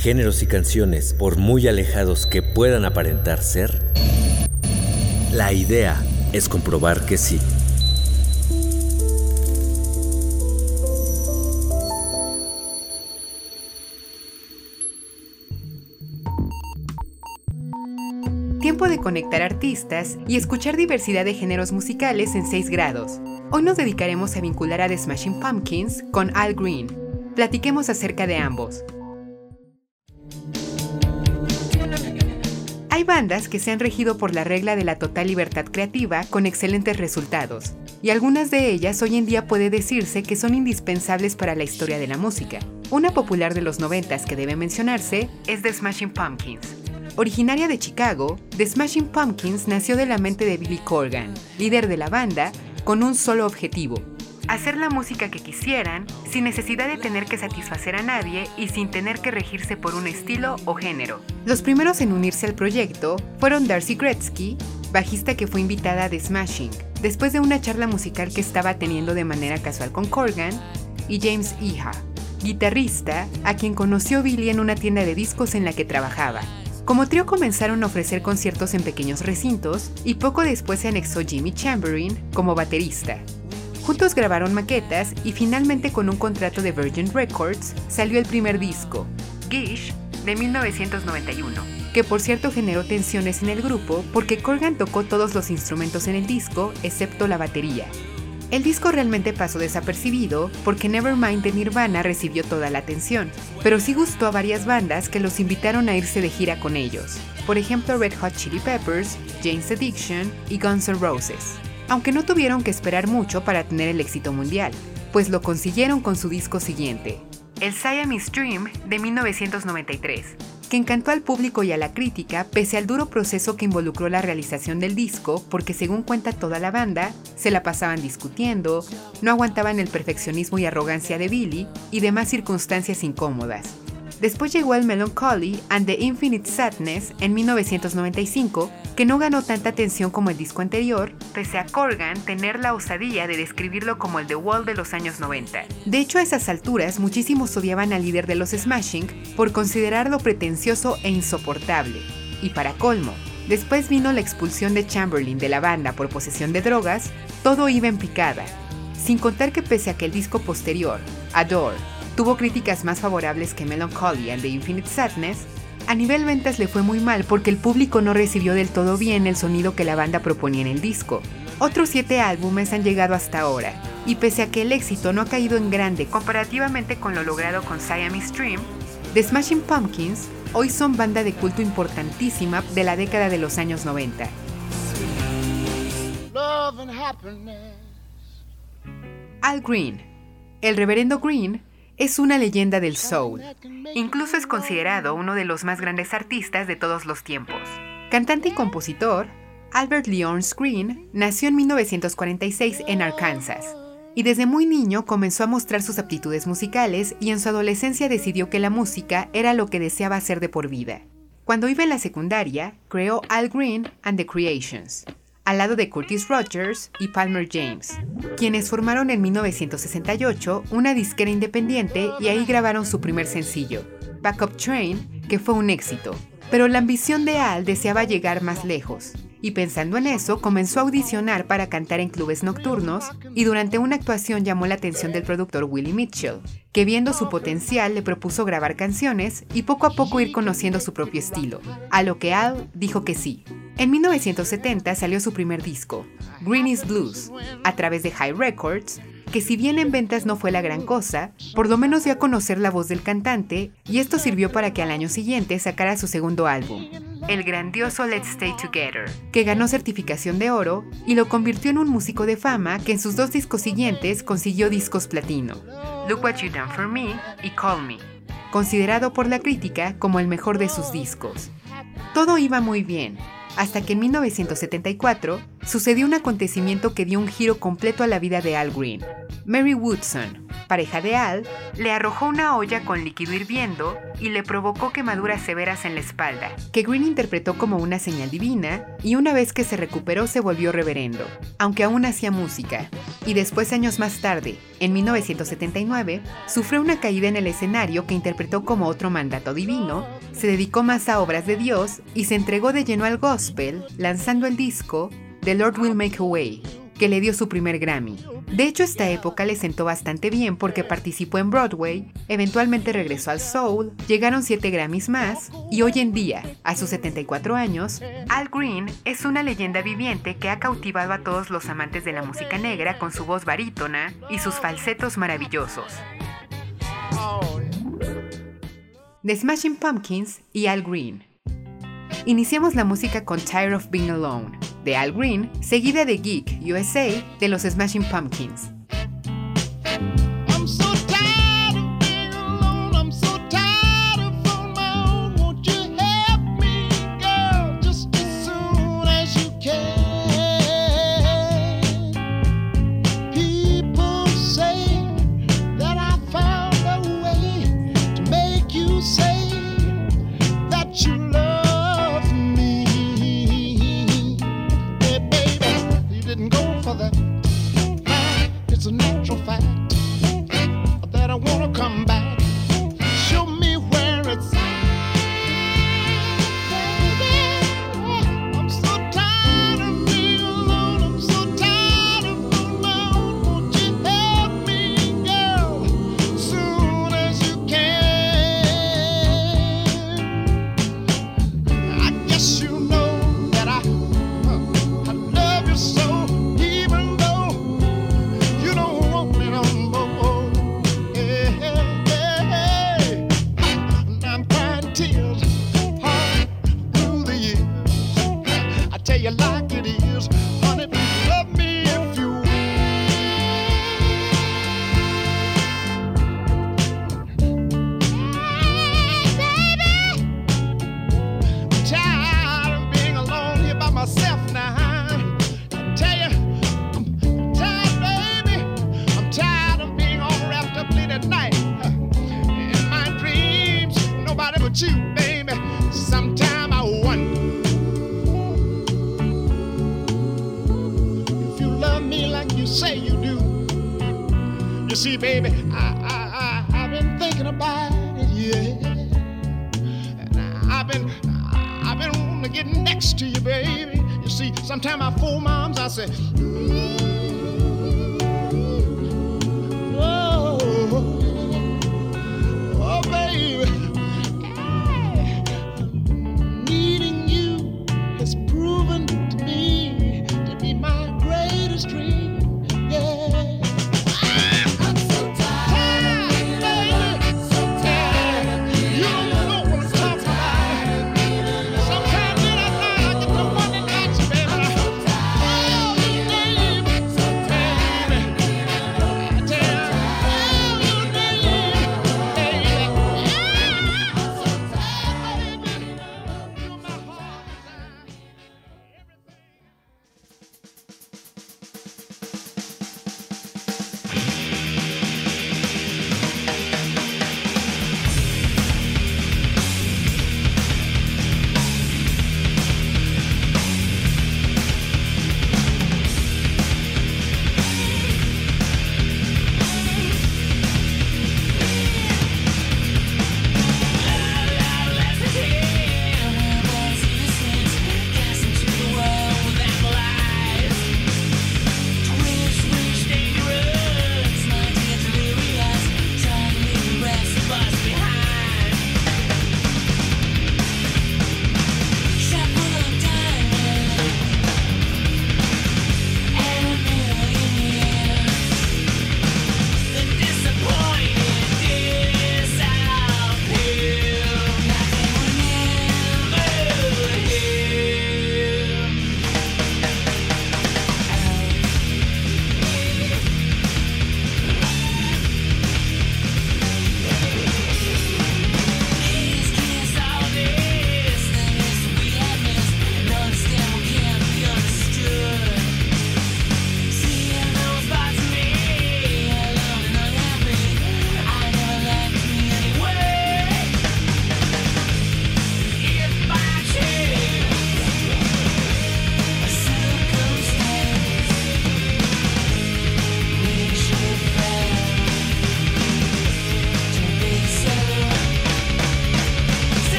géneros y canciones por muy alejados que puedan aparentar ser? La idea es comprobar que sí. Tiempo de conectar artistas y escuchar diversidad de géneros musicales en 6 grados. Hoy nos dedicaremos a vincular a The Smashing Pumpkins con Al Green. Platiquemos acerca de ambos. Hay bandas que se han regido por la regla de la total libertad creativa con excelentes resultados, y algunas de ellas hoy en día puede decirse que son indispensables para la historia de la música. Una popular de los 90 que debe mencionarse es The Smashing Pumpkins. Originaria de Chicago, The Smashing Pumpkins nació de la mente de Billy Corgan, líder de la banda, con un solo objetivo, hacer la música que quisieran sin necesidad de tener que satisfacer a nadie y sin tener que regirse por un estilo o género. Los primeros en unirse al proyecto fueron Darcy Gretzky, bajista que fue invitada The Smashing, después de una charla musical que estaba teniendo de manera casual con Corgan, y James Iha, guitarrista a quien conoció Billy en una tienda de discos en la que trabajaba. Como trío comenzaron a ofrecer conciertos en pequeños recintos y poco después se anexó Jimmy Chamberlain como baterista. Juntos grabaron maquetas y finalmente con un contrato de Virgin Records salió el primer disco, Gish, de 1991, que por cierto generó tensiones en el grupo porque Corgan tocó todos los instrumentos en el disco excepto la batería, el disco realmente pasó desapercibido porque Nevermind de Nirvana recibió toda la atención, pero sí gustó a varias bandas que los invitaron a irse de gira con ellos, por ejemplo Red Hot Chili Peppers, Jane's Addiction y Guns N' Roses, aunque no tuvieron que esperar mucho para tener el éxito mundial, pues lo consiguieron con su disco siguiente, el Siamese Dream de 1993, que encantó al público y a la crítica pese al duro proceso que involucró la realización del disco, porque según cuenta toda la banda, se la pasaban discutiendo, no aguantaban el perfeccionismo y arrogancia de Billy y demás circunstancias incómodas. Después llegó el Melancholy and the Infinite Sadness en 1995, que no ganó tanta atención como el disco anterior, pese a Corgan tener la osadía de describirlo como el The Wall de los años 90. De hecho, a esas alturas, muchísimos odiaban al líder de los Smashing por considerarlo pretencioso e insoportable. Y para colmo, después vino la expulsión de Chamberlain de la banda por posesión de drogas, todo iba en picada. Sin contar que pese a que el disco posterior, Adore, tuvo críticas más favorables que Melancholy and the Infinite Sadness, a nivel ventas le fue muy mal porque el público no recibió del todo bien el sonido que la banda proponía en el disco. Otros siete álbumes han llegado hasta ahora, y pese a que el éxito no ha caído en grande comparativamente con lo logrado con Siamese Dream, The Smashing Pumpkins hoy son banda de culto importantísima de la década de los años 90. Al Green. El reverendo Green es una leyenda del soul. Incluso es considerado uno de los más grandes artistas de todos los tiempos. Cantante y compositor, Albert Leon Green nació en 1946 en Arkansas y desde muy niño comenzó a mostrar sus aptitudes musicales y en su adolescencia decidió que la música era lo que deseaba hacer de por vida. Cuando iba en la secundaria, creó Al Green and the Creations, al lado de Curtis Rogers y Palmer James, quienes formaron en 1968 una disquera independiente y ahí grabaron su primer sencillo, Backup Train, que fue un éxito. Pero la ambición de Al deseaba llegar más lejos, y pensando en eso comenzó a audicionar para cantar en clubes nocturnos y durante una actuación llamó la atención del productor Willie Mitchell, que viendo su potencial le propuso grabar canciones y poco a poco ir conociendo su propio estilo, a lo que Al dijo que sí. En 1970 salió su primer disco, Green is Blues, a través de High Records, que si bien en ventas no fue la gran cosa, por lo menos dio a conocer la voz del cantante y esto sirvió para que al año siguiente sacara su segundo álbum, el grandioso Let's Stay Together, que ganó certificación de oro y lo convirtió en un músico de fama que en sus dos discos siguientes consiguió discos platino, Look What You Done For Me y Call Me. considerado por la crítica como el mejor de sus discos. Todo iba muy bien, hasta que en 1974 sucedió un acontecimiento que dio un giro completo a la vida de Al Green. Mary Woodson, pareja de Al, le arrojó una olla con líquido hirviendo y le provocó quemaduras severas en la espalda, que Green interpretó como una señal divina y una vez que se recuperó se volvió reverendo, aunque aún hacía música. Y después años más tarde, en 1979, sufrió una caída en el escenario que interpretó como otro mandato divino, se dedicó más a obras de Dios y se entregó de lleno al lanzando el disco The Lord Will Make a Way, que le dio su primer Grammy. De hecho, esta época le sentó bastante bien porque participó en Broadway, eventualmente regresó al soul, llegaron 7 Grammys más y hoy en día, a sus 74 años, Al Green es una leyenda viviente que ha cautivado a todos los amantes de la música negra con su voz barítona y sus falsetos maravillosos. The Smashing Pumpkins y Al Green. Iniciamos la música con Tired of Being Alone, de Al Green, seguida de Geek USA de los Smashing Pumpkins.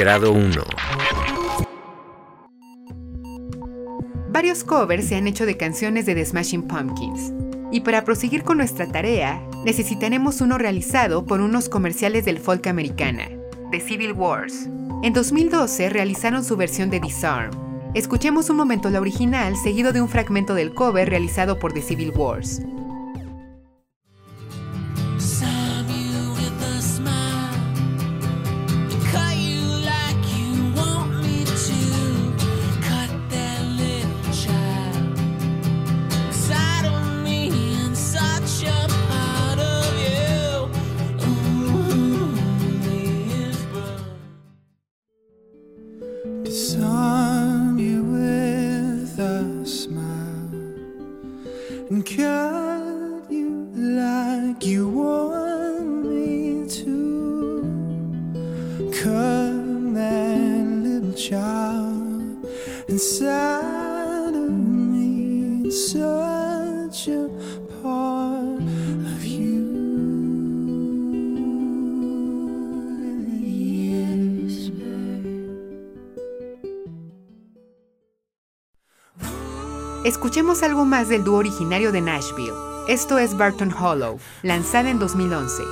Grado 1. Varios covers se han hecho de canciones de The Smashing Pumpkins. Y para proseguir con nuestra tarea, necesitaremos uno realizado por unos comerciales del folk americana, The Civil Wars. En 2012 realizaron su versión de Disarm. Escuchemos un momento la original seguido de un fragmento del cover realizado por The Civil Wars. Escuchemos algo más del dúo originario de Nashville. Esto es Barton Hollow, lanzada en 2011.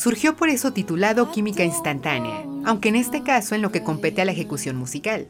Surgió por eso titulado Química Instantánea, aunque en este caso en lo que compete a la ejecución musical.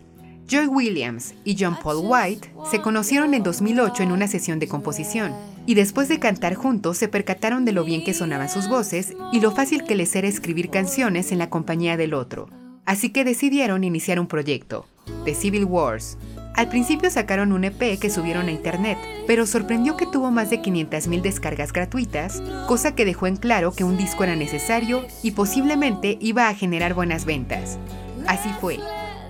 Joy Williams y John Paul White se conocieron en 2008 en una sesión de composición, y después de cantar juntos se percataron de lo bien que sonaban sus voces y lo fácil que les era escribir canciones en la compañía del otro. Así que decidieron iniciar un proyecto, The Civil Wars. Al principio sacaron un EP que subieron a internet, pero sorprendió que tuvo más de 500.000 descargas gratuitas, cosa que dejó en claro que un disco era necesario y posiblemente iba a generar buenas ventas. Así fue.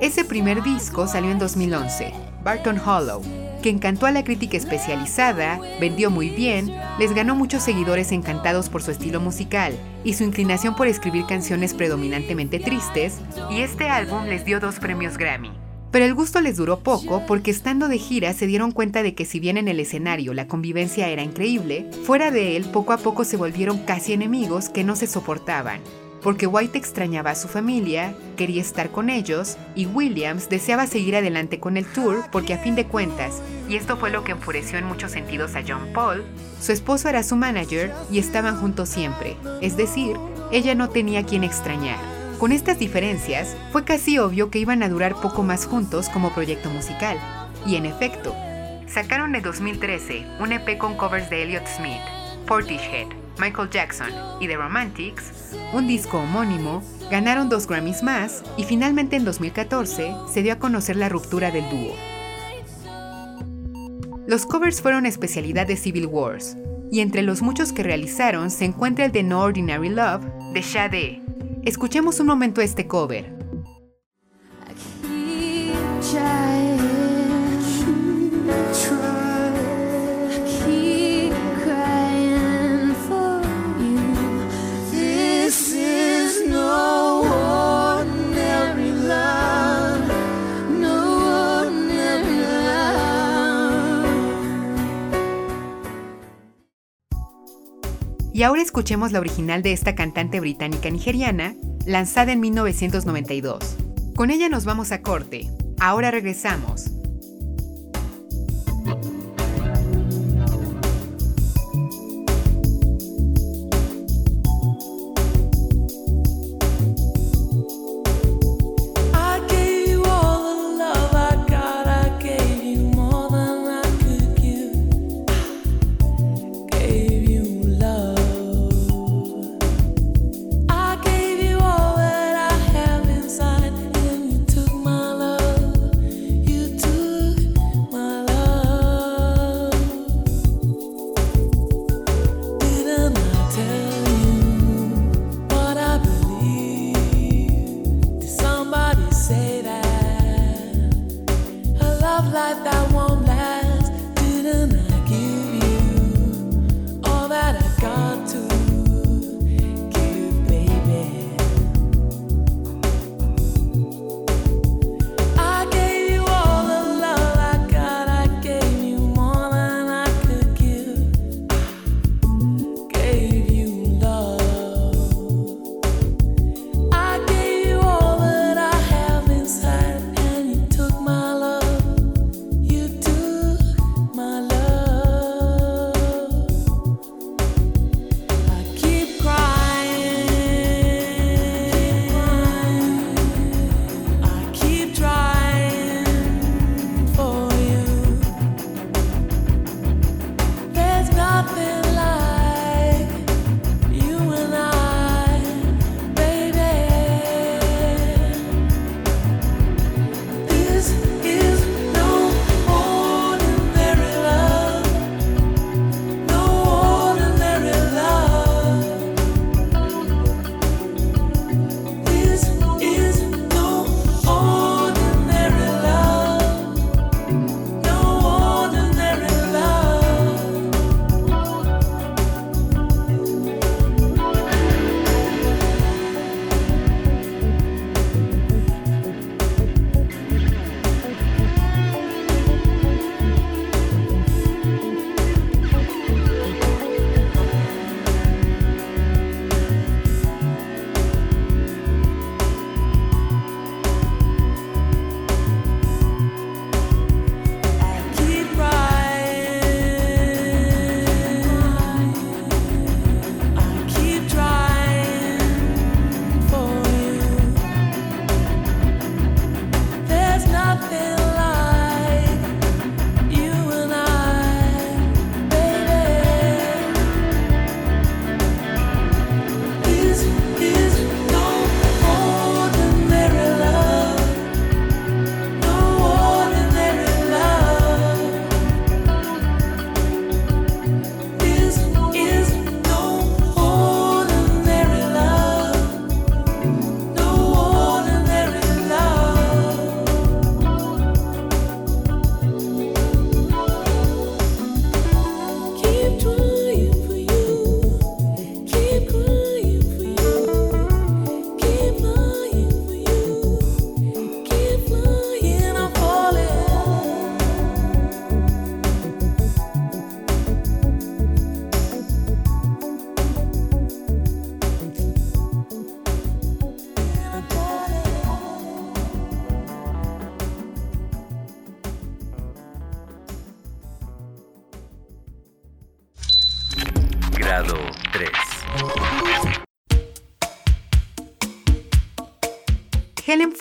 Ese primer disco salió en 2011, Barton Hollow, que encantó a la crítica especializada, vendió muy bien, les ganó muchos seguidores encantados por su estilo musical y su inclinación por escribir canciones predominantemente tristes, y este álbum les dio dos premios Grammy. Pero el gusto les duró poco porque estando de gira se dieron cuenta de que si bien en el escenario la convivencia era increíble, fuera de él poco a poco se volvieron casi enemigos que no se soportaban porque White extrañaba a su familia, quería estar con ellos, y Williams deseaba seguir adelante con el tour porque a fin de cuentas, y esto fue lo que enfureció en muchos sentidos a John Paul, su esposo era su manager y estaban juntos siempre, es decir, ella no tenía quien extrañar. Con estas diferencias, fue casi obvio que iban a durar poco más juntos como proyecto musical, y en efecto, sacaron en 2013 un EP con covers de Elliott Smith, Portishead, Michael Jackson y The Romantics, un disco homónimo, ganaron dos Grammys más y finalmente en 2014 se dio a conocer la ruptura del dúo. Los covers fueron especialidad de Civil Wars, y entre los muchos que realizaron se encuentra el de No Ordinary Love de Sade. Escuchemos un momento este cover. Y ahora escuchemos la original de esta cantante británica nigeriana, lanzada en 1992. Con ella nos vamos a corte. Ahora regresamos.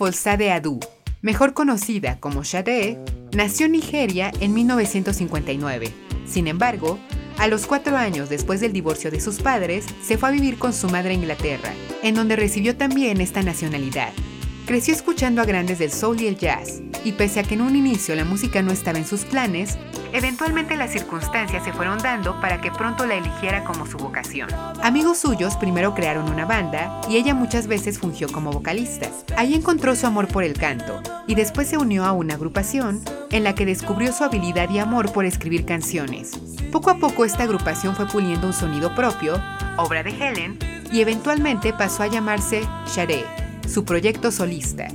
Folsade Adu, mejor conocida como Sade, nació en Nigeria en 1959. Sin embargo, a los cuatro años después del divorcio de sus padres, se fue a vivir con su madre a Inglaterra, en donde recibió también esta nacionalidad. Creció escuchando a grandes del soul y el jazz, y pese a que en un inicio la música no estaba en sus planes, eventualmente las circunstancias se fueron dando para que pronto la eligiera como su vocación. Amigos suyos primero crearon una banda y ella muchas veces fungió como vocalista. Ahí encontró su amor por el canto y después se unió a una agrupación en la que descubrió su habilidad y amor por escribir canciones. Poco a poco esta agrupación fue puliendo un sonido propio, obra de Helen, y eventualmente pasó a llamarse Share su proyecto solista.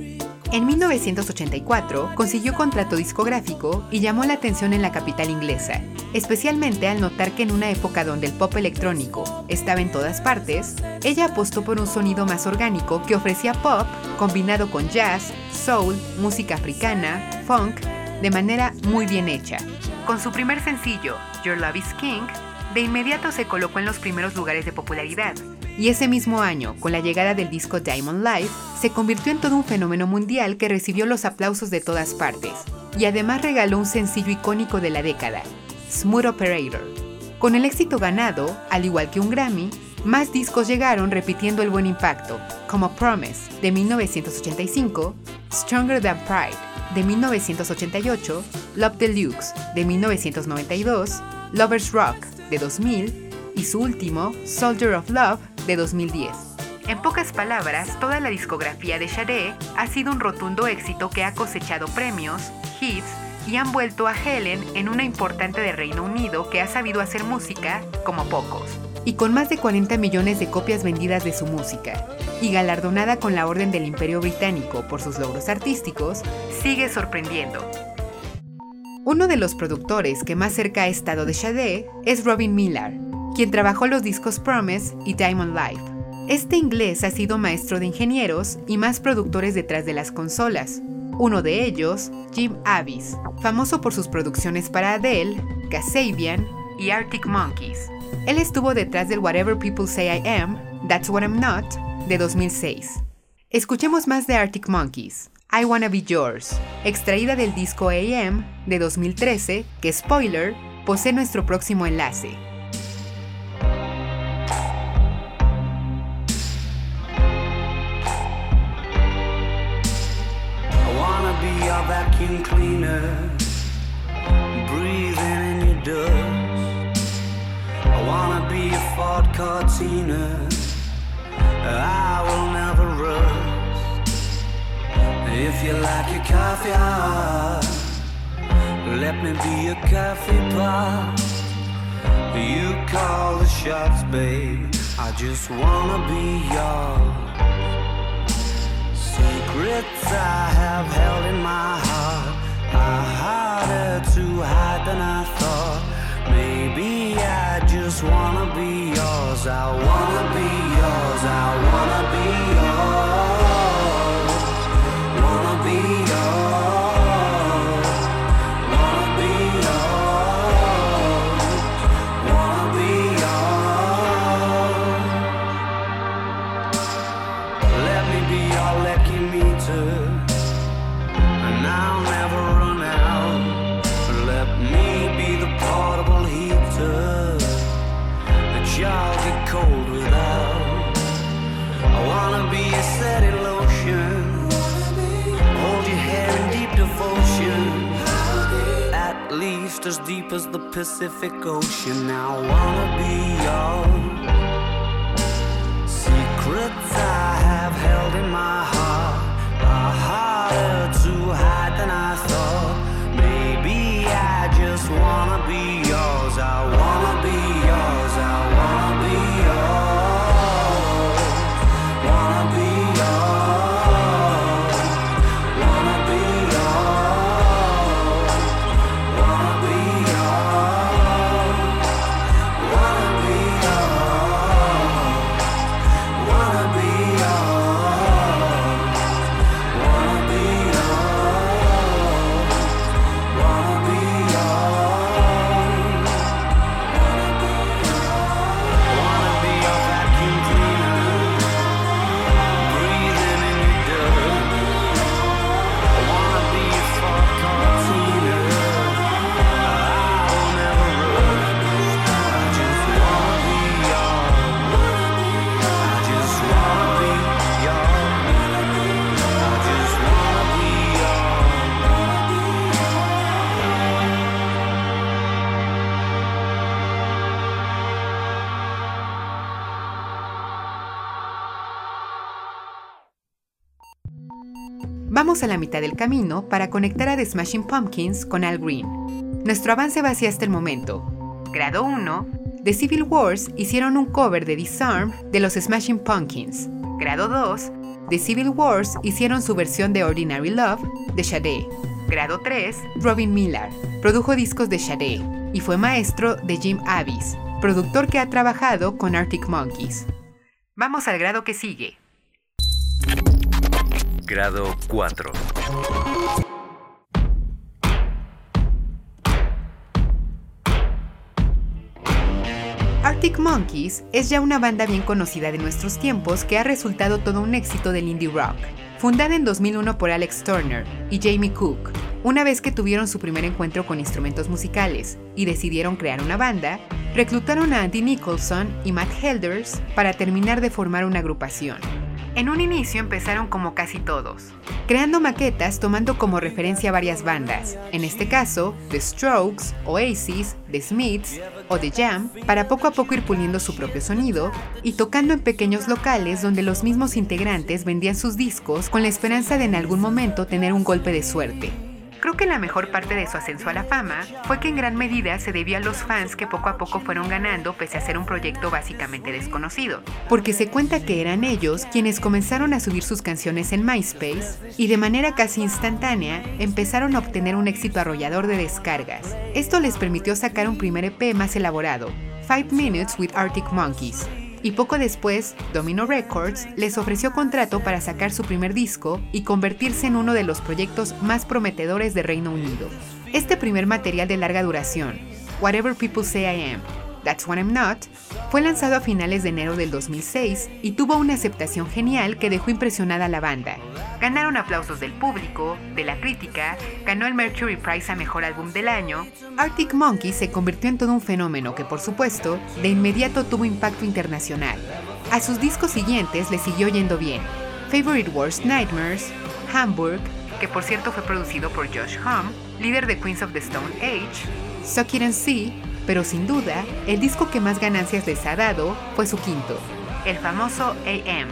En 1984 consiguió contrato discográfico y llamó la atención en la capital inglesa, especialmente al notar que en una época donde el pop electrónico estaba en todas partes, ella apostó por un sonido más orgánico que ofrecía pop combinado con jazz, soul, música africana, funk, de manera muy bien hecha. Con su primer sencillo, Your Love is King, de inmediato se colocó en los primeros lugares de popularidad, y ese mismo año, con la llegada del disco Diamond Life, se convirtió en todo un fenómeno mundial que recibió los aplausos de todas partes, y además regaló un sencillo icónico de la década, Smooth Operator. Con el éxito ganado, al igual que un Grammy, más discos llegaron repitiendo el buen impacto, como Promise de 1985, Stronger Than Pride de 1988, Love Deluxe de 1992, Lovers Rock de 2000 y su último, Soldier of Love, de 2010. En pocas palabras, toda la discografía de Sade ha sido un rotundo éxito que ha cosechado premios, hits y han vuelto a Helen en una importante de Reino Unido que ha sabido hacer música como pocos. Y con más de 40 millones de copias vendidas de su música, y galardonada con la Orden del Imperio Británico por sus logros artísticos, sigue sorprendiendo. Uno de los productores que más cerca ha estado de Sade es Robin Miller, quien trabajó los discos Promise y Diamond Life. Este inglés ha sido maestro de ingenieros y más productores detrás de las consolas. Uno de ellos, Jim Avis, famoso por sus producciones para Adele, Kasabian y Arctic Monkeys. Él estuvo detrás del Whatever People Say I Am, That's What I'm Not, de 2006. Escuchemos más de Arctic Monkeys. I Wanna Be Yours, extraída del disco AM de 2013, que spoiler, posee nuestro próximo enlace. Cleaner, breathing in your dust. I wanna be a Ford Cortina, I will never rust. If you like your coffee hot, let me be a coffee pot. You call the shots, babe. I just wanna be yours. Secrets I have held in my heart are harder to hide than I thought. Maybe I just wanna be yours. I wanna be yours. I wanna be yours. Deep as the Pacific Ocean. I wanna be yours. Secrets I have held in my heart are harder to hide than I thought. Maybe I just wanna be yours. I mitad del camino para conectar a The Smashing Pumpkins con Al Green. Nuestro avance va hacia este momento. Grado 1. The Civil Wars hicieron un cover de Disarm de los Smashing Pumpkins. Grado 2. The Civil Wars hicieron su versión de Ordinary Love de Sade. Grado 3. Robin Miller produjo discos de Sade y fue maestro de Jim Avis, productor que ha trabajado con Arctic Monkeys. Vamos al grado que sigue. Grado 4. Arctic Monkeys es ya una banda bien conocida de nuestros tiempos que ha resultado todo un éxito del indie rock. Fundada en 2001 por Alex Turner y Jamie Cook, una vez que tuvieron su primer encuentro con instrumentos musicales y decidieron crear una banda, reclutaron a Andy Nicholson y Matt Helders para terminar de formar una agrupación. En un inicio empezaron como casi todos, creando maquetas tomando como referencia varias bandas, en este caso The Strokes, Oasis, The Smiths o The Jam, para poco a poco ir puliendo su propio sonido y tocando en pequeños locales donde los mismos integrantes vendían sus discos con la esperanza de en algún momento tener un golpe de suerte. Creo que la mejor parte de su ascenso a la fama fue que en gran medida se debió a los fans que poco a poco fueron ganando pese a ser un proyecto básicamente desconocido, porque se cuenta que eran ellos quienes comenzaron a subir sus canciones en MySpace y de manera casi instantánea empezaron a obtener un éxito arrollador de descargas. Esto les permitió sacar un primer EP más elaborado, Five Minutes with Arctic Monkeys, y poco después, Domino Records les ofreció contrato para sacar su primer disco y convertirse en uno de los proyectos más prometedores de Reino Unido. Este primer material de larga duración, Whatever People Say I Am, That's What I'm Not, fue lanzado a finales de enero del 2006 y tuvo una aceptación genial que dejó impresionada a la banda. Ganaron aplausos del público, de la crítica, ganó el Mercury Prize a Mejor Álbum del Año. Arctic Monkeys se convirtió en todo un fenómeno que, por supuesto, de inmediato tuvo impacto internacional. A sus discos siguientes le siguió yendo bien. Favorite Worst Nightmares, Hamburg, que por cierto fue producido por Josh Homme, líder de Queens of the Stone Age, Suck It and See, pero sin duda, el disco que más ganancias les ha dado fue su quinto, el famoso AM,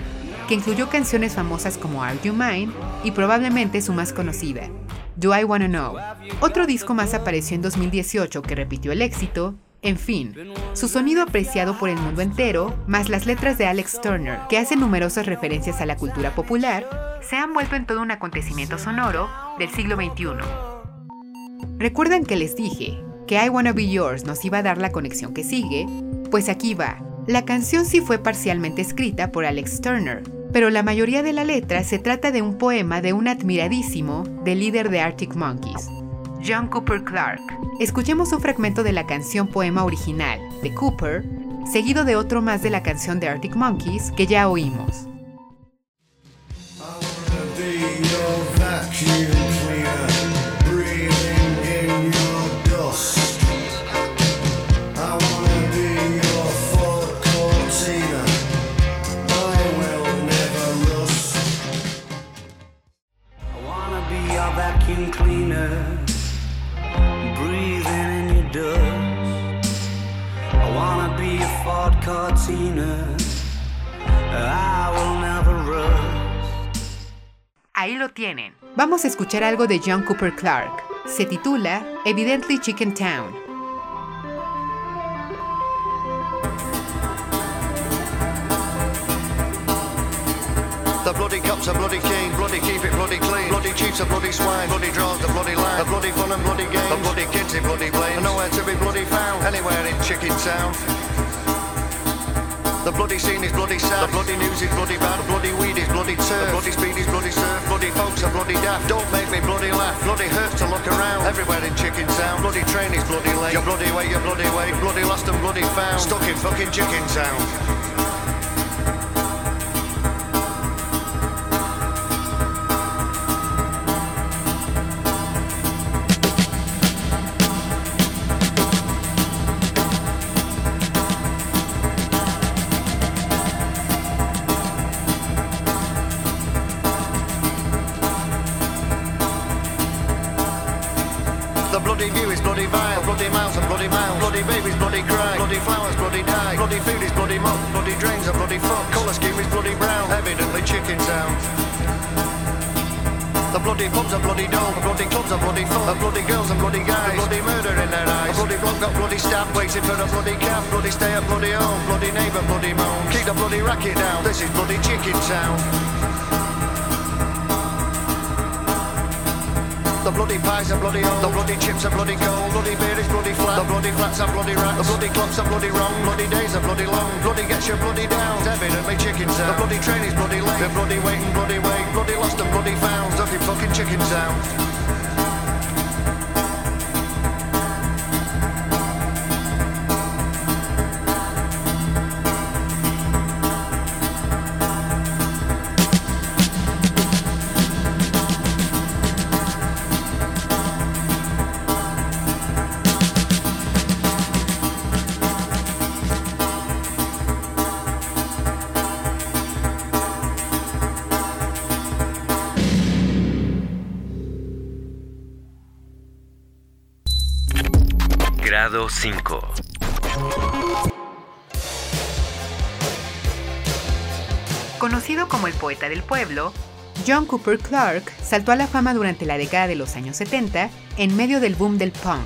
que incluyó canciones famosas como Are You Mine y probablemente su más conocida, Do I Wanna Know. Otro disco más apareció en 2018 que repitió el éxito. En fin, su sonido apreciado por el mundo entero, más las letras de Alex Turner, que hacen numerosas referencias a la cultura popular, se han vuelto en todo un acontecimiento sonoro del siglo XXI. ¿Recuerdan que les dije que I Wanna Be Yours nos iba a dar la conexión que sigue, pues aquí va. La canción sí fue parcialmente escrita por Alex Turner, pero la mayoría de la letra se trata de un poema de un admiradísimo del líder de Arctic Monkeys, John Cooper Clarke. Escuchemos un fragmento de la canción poema original de Cooper, seguido de otro más de la canción de Arctic Monkeys que ya oímos. Ahí lo tienen. Vamos a escuchar algo de John Cooper Clarke. Se titula Evidently Chicken Town. The bloody cops are bloody keen, bloody keep it bloody clean. Bloody chiefs are bloody swine, bloody draws the bloody line. The bloody fun and bloody games, the bloody kids in bloody blame. Nowhere to be bloody found, anywhere in Chicken Town. The bloody scene is bloody sad. The bloody news is bloody bad. The bloody weed is bloody turf. The bloody speed is bloody surf. Bloody folks are bloody daft. Don't make me bloody laugh. Bloody hurts to look around. Everywhere in Chicken Town. Bloody train is bloody late. You're bloody way, you're bloody way. Bloody lost and bloody found. Stuck in fucking Chicken Town. flowers, bloody die, Bloody food is bloody mop, bloody drains are bloody fuck. Colour scheme is bloody brown, evidently chicken town. The bloody pubs are bloody dull, the bloody clubs are bloody full, the bloody girls and bloody guys, the bloody murder in their eyes, the bloody block got bloody stabbed, waiting for a bloody cab, bloody stay at bloody home, bloody neighbour, bloody moan, keep the bloody racket down, this is bloody chicken town. The bloody pies are bloody old. The bloody chips are bloody gold. Bloody beer is bloody flat. The bloody flats are bloody rats. The bloody clocks are bloody wrong. Bloody days are bloody long. Bloody gets you bloody down. Evidently chicken sound. The bloody train is bloody late. The bloody waiting, bloody wait. Bloody lost and bloody found. Ducky fucking chicken sound. Grado 5 Conocido como el poeta del pueblo, John Cooper Clarke saltó a la fama durante la década de los años 70 en medio del boom del punk.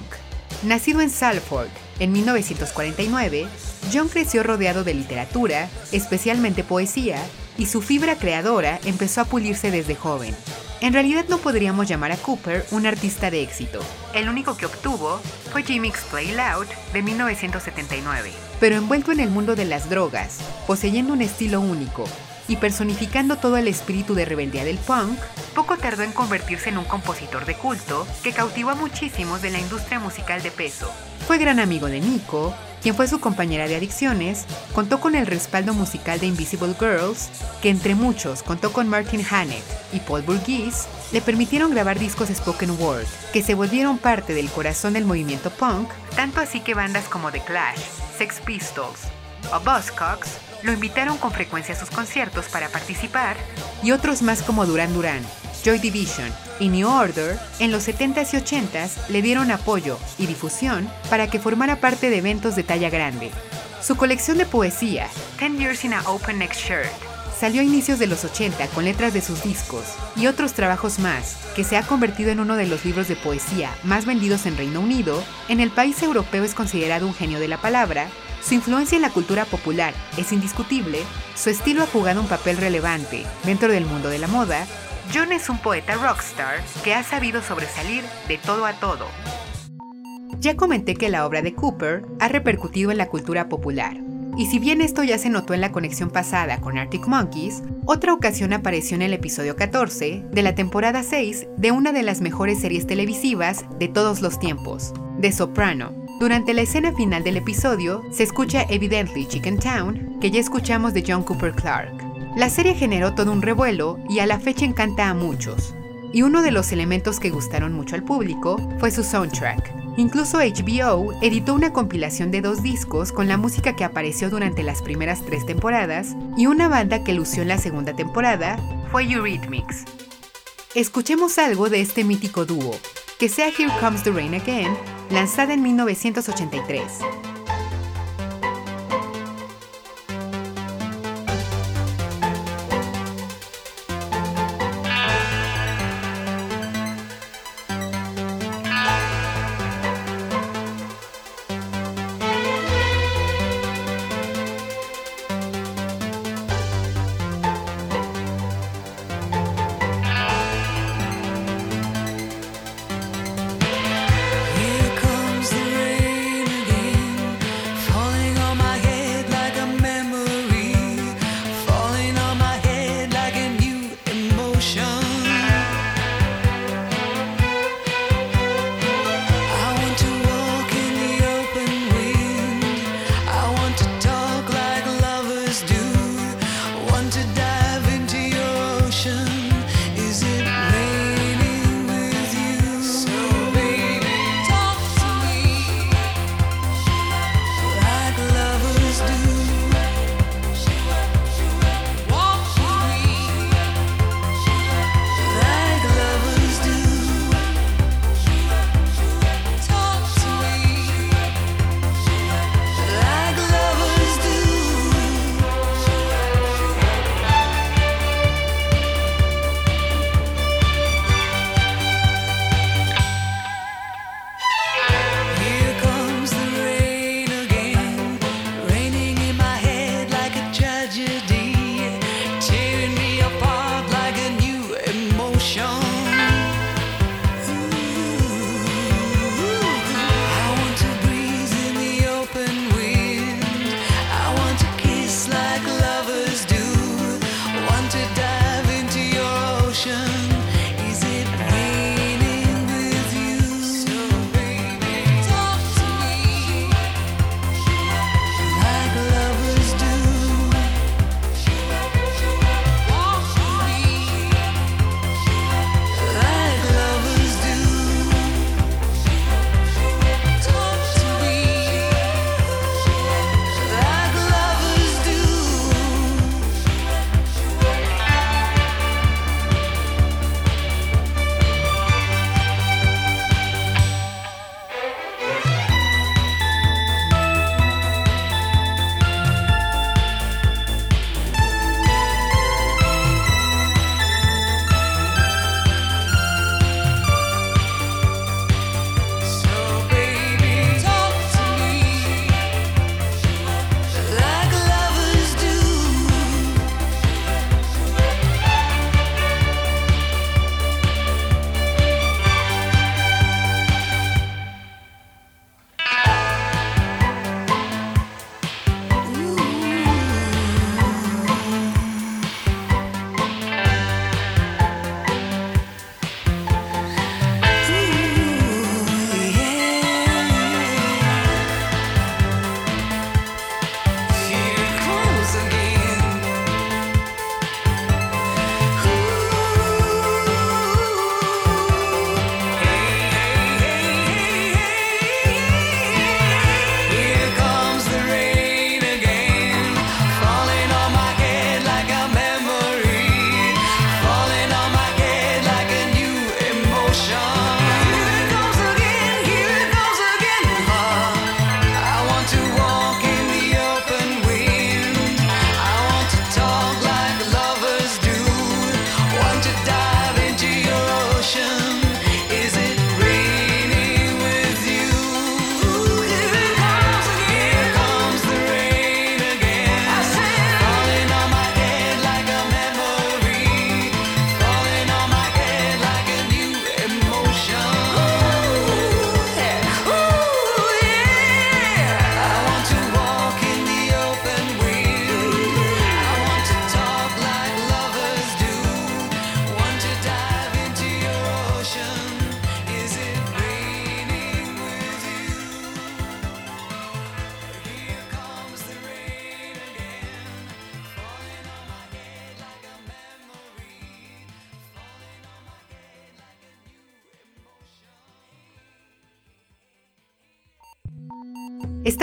Nacido en Salford en 1949, John creció rodeado de literatura, especialmente poesía, y su fibra creadora empezó a pulirse desde joven. En realidad no podríamos llamar a Cooper un artista de éxito. El único que obtuvo fue Jimmy's Play Loud de 1979. Pero envuelto en el mundo de las drogas, poseyendo un estilo único y personificando todo el espíritu de rebeldía del punk, poco tardó en convertirse en un compositor de culto que cautivó a muchísimos de la industria musical de peso. Fue gran amigo de Nico, quien fue su compañera de adicciones, contó con el respaldo musical de Invisible Girls, que entre muchos contó con Martin Hannett y Paul Burgess, le permitieron grabar discos spoken word, que se volvieron parte del corazón del movimiento punk, tanto así que bandas como The Clash, Sex Pistols o Buzzcocks lo invitaron con frecuencia a sus conciertos para participar, y otros más como Duran Duran, Joy Division y New Order, en los 70s y 80s le dieron apoyo y difusión para que formara parte de eventos de talla grande. Su colección de poesía, Ten Years in a Open Neck Shirt, salió a inicios de los 80 con letras de sus discos y otros trabajos más, que se ha convertido en uno de los libros de poesía más vendidos en Reino Unido, en el país europeo es considerado un genio de la palabra, su influencia en la cultura popular es indiscutible, su estilo ha jugado un papel relevante dentro del mundo de la moda, John es un poeta rockstar que ha sabido sobresalir de todo a todo. Ya comenté que la obra de Cooper ha repercutido en la cultura popular, y si bien esto ya se notó en la conexión pasada con Arctic Monkeys, otra ocasión apareció en el episodio 14 de la temporada 6 de una de las mejores series televisivas de todos los tiempos, The Soprano. Durante la escena final del episodio se escucha Evidently Chicken Town, que ya escuchamos de John Cooper Clarke. La serie generó todo un revuelo y a la fecha encanta a muchos. Y uno de los elementos que gustaron mucho al público fue su soundtrack. Incluso HBO editó una compilación de dos discos con la música que apareció durante las primeras tres temporadas y una banda que lució en la segunda temporada fue Eurythmics. Escuchemos algo de este mítico dúo, que sea Here Comes the Rain Again, lanzada en 1983.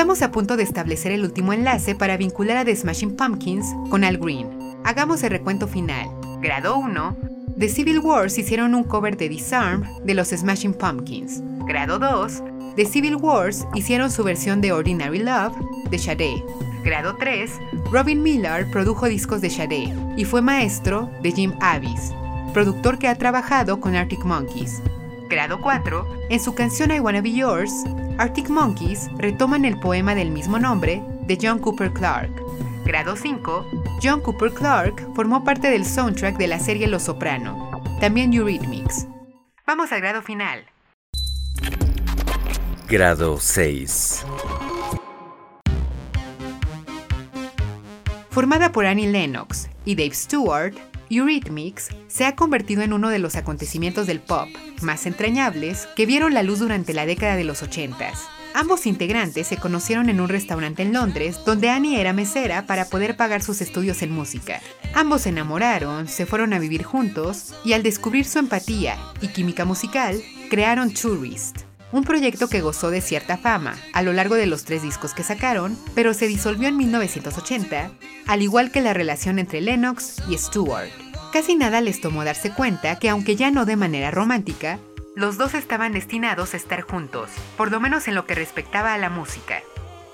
Estamos a punto de establecer el último enlace para vincular a The Smashing Pumpkins con Al Green. Hagamos el recuento final. Grado 1. The Civil Wars hicieron un cover de Disarm de los Smashing Pumpkins. Grado 2. The Civil Wars hicieron su versión de Ordinary Love de Sade. Grado 3. Robin Miller produjo discos de Sade y fue maestro de Jim Avis, productor que ha trabajado con Arctic Monkeys. Grado 4. En su canción I Wanna Be Yours, Arctic Monkeys retoman el poema del mismo nombre de John Cooper Clarke. Grado 5. John Cooper Clarke formó parte del soundtrack de la serie Los Soprano, también Eurythmics. Vamos al grado final. Grado 6. Formada por Annie Lennox y Dave Stewart, Eurythmics se ha convertido en uno de los acontecimientos del pop más entrañables que vieron la luz durante la década de los 80. Ambos integrantes se conocieron en un restaurante en Londres donde Annie era mesera para poder pagar sus estudios en música. Ambos se enamoraron, se fueron a vivir juntos y al descubrir su empatía y química musical, crearon Tourist, un proyecto que gozó de cierta fama a lo largo de los tres discos que sacaron, pero se disolvió en 1980, al igual que la relación entre Lennox y Stewart. Casi nada les tomó darse cuenta que aunque ya no de manera romántica, los dos estaban destinados a estar juntos, por lo menos en lo que respectaba a la música.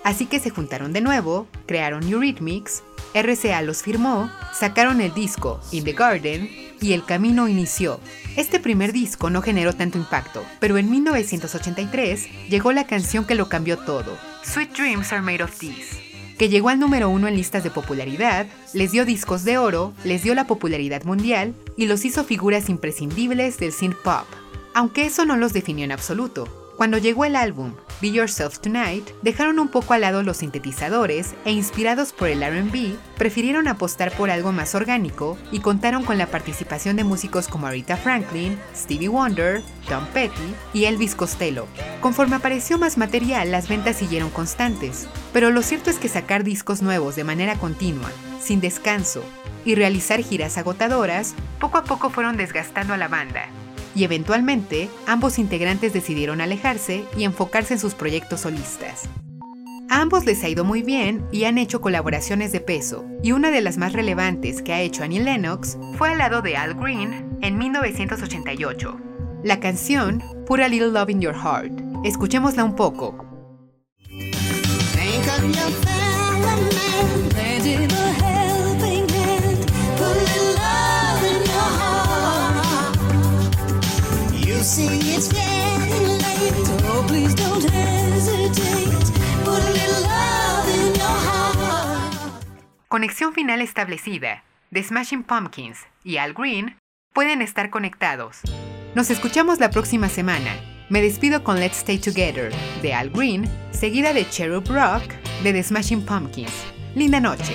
Así que se juntaron de nuevo, crearon Eurythmics, RCA los firmó, sacaron el disco In the Garden y el camino inició. Este primer disco no generó tanto impacto, pero en 1983 llegó la canción que lo cambió todo, Sweet Dreams Are Made of These que llegó al número uno en listas de popularidad, les dio discos de oro, les dio la popularidad mundial y los hizo figuras imprescindibles del synth pop, aunque eso no los definió en absoluto. Cuando llegó el álbum Be Yourself Tonight, dejaron un poco al lado los sintetizadores e inspirados por el RB, prefirieron apostar por algo más orgánico y contaron con la participación de músicos como Aretha Franklin, Stevie Wonder, Tom Petty y Elvis Costello. Conforme apareció más material, las ventas siguieron constantes, pero lo cierto es que sacar discos nuevos de manera continua, sin descanso, y realizar giras agotadoras, poco a poco fueron desgastando a la banda, y eventualmente ambos integrantes decidieron alejarse y enfocarse en sus proyectos solistas. A ambos les ha ido muy bien y han hecho colaboraciones de peso, y una de las más relevantes que ha hecho Annie Lennox fue al lado de Al Green en 1988. La canción Put a Little Love in Your Heart. Escuchémosla un poco. Conexión final establecida. The Smashing Pumpkins y Al Green pueden estar conectados. Nos escuchamos la próxima semana. Me despido con Let's Stay Together de Al Green, seguida de Cherub Rock de The Smashing Pumpkins. Linda noche.